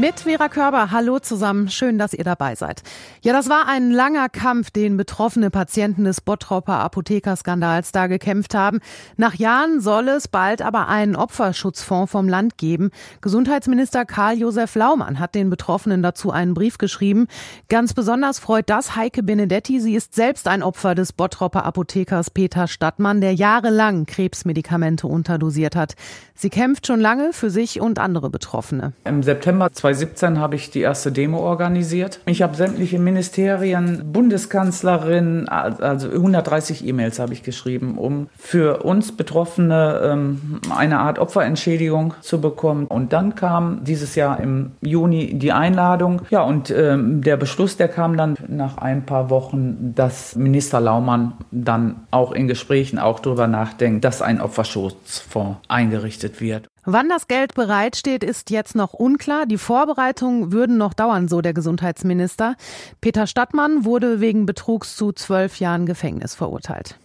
Mit Vera Körber, hallo zusammen, schön, dass ihr dabei seid. Ja, das war ein langer Kampf, den betroffene Patienten des Bottropper Apothekerskandals da gekämpft haben. Nach Jahren soll es bald aber einen Opferschutzfonds vom Land geben. Gesundheitsminister Karl-Josef Laumann hat den Betroffenen dazu einen Brief geschrieben. Ganz besonders freut das Heike Benedetti. Sie ist selbst ein Opfer des Bottropper Apothekers Peter Stadtmann, der jahrelang Krebsmedikamente unterdosiert hat. Sie kämpft schon lange für sich und andere Betroffene. Im September 2017 habe ich die erste Demo organisiert. Ich habe sämtliche Ministerien, Bundeskanzlerin, also 130 E-Mails habe ich geschrieben, um für uns Betroffene ähm, eine Art Opferentschädigung zu bekommen. Und dann kam dieses Jahr im Juni die Einladung. Ja, und ähm, der Beschluss, der kam dann nach ein paar Wochen, dass Minister Laumann dann auch in Gesprächen auch darüber nachdenkt, dass ein Opferschutzfonds eingerichtet wird. Wann das Geld bereitsteht, ist jetzt noch unklar. Die Vorbereitungen würden noch dauern, so der Gesundheitsminister. Peter Stadtmann wurde wegen Betrugs zu zwölf Jahren Gefängnis verurteilt.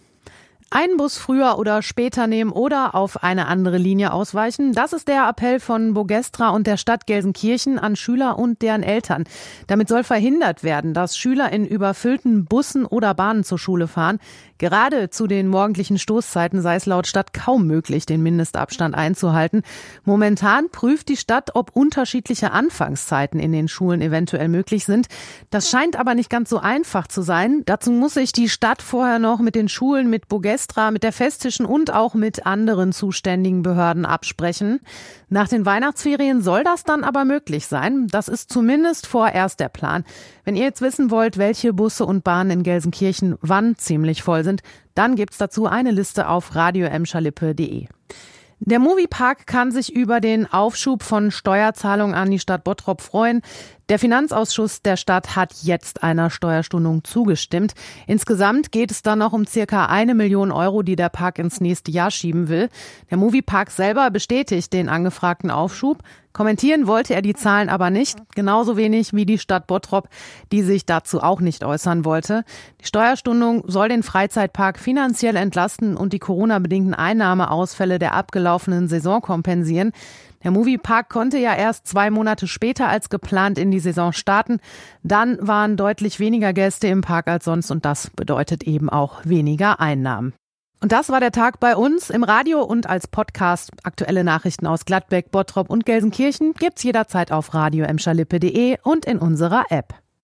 Einen Bus früher oder später nehmen oder auf eine andere Linie ausweichen. Das ist der Appell von Bogestra und der Stadt Gelsenkirchen an Schüler und deren Eltern. Damit soll verhindert werden, dass Schüler in überfüllten Bussen oder Bahnen zur Schule fahren. Gerade zu den morgendlichen Stoßzeiten sei es laut Stadt kaum möglich, den Mindestabstand einzuhalten. Momentan prüft die Stadt, ob unterschiedliche Anfangszeiten in den Schulen eventuell möglich sind. Das scheint aber nicht ganz so einfach zu sein. Dazu muss sich die Stadt vorher noch mit den Schulen, mit Bogestra, mit der Festischen und auch mit anderen zuständigen Behörden absprechen. Nach den Weihnachtsferien soll das dann aber möglich sein. Das ist zumindest vorerst der Plan. Wenn ihr jetzt wissen wollt, welche Busse und Bahnen in Gelsenkirchen wann ziemlich voll sind, dann gibt's dazu eine Liste auf radioemschalippe.de. Der Moviepark kann sich über den Aufschub von Steuerzahlungen an die Stadt Bottrop freuen. Der Finanzausschuss der Stadt hat jetzt einer Steuerstundung zugestimmt. Insgesamt geht es dann noch um circa eine Million Euro, die der Park ins nächste Jahr schieben will. Der Moviepark selber bestätigt den angefragten Aufschub. Kommentieren wollte er die Zahlen aber nicht, genauso wenig wie die Stadt Bottrop, die sich dazu auch nicht äußern wollte. Die Steuerstundung soll den Freizeitpark finanziell entlasten und die Corona-bedingten Einnahmeausfälle der abgelaufenen Saison kompensieren. Der Moviepark konnte ja erst zwei Monate später als geplant in die Saison starten. Dann waren deutlich weniger Gäste im Park als sonst und das bedeutet eben auch weniger Einnahmen. Und das war der Tag bei uns im Radio und als Podcast. Aktuelle Nachrichten aus Gladbeck, Bottrop und Gelsenkirchen gibt's jederzeit auf radio und in unserer App.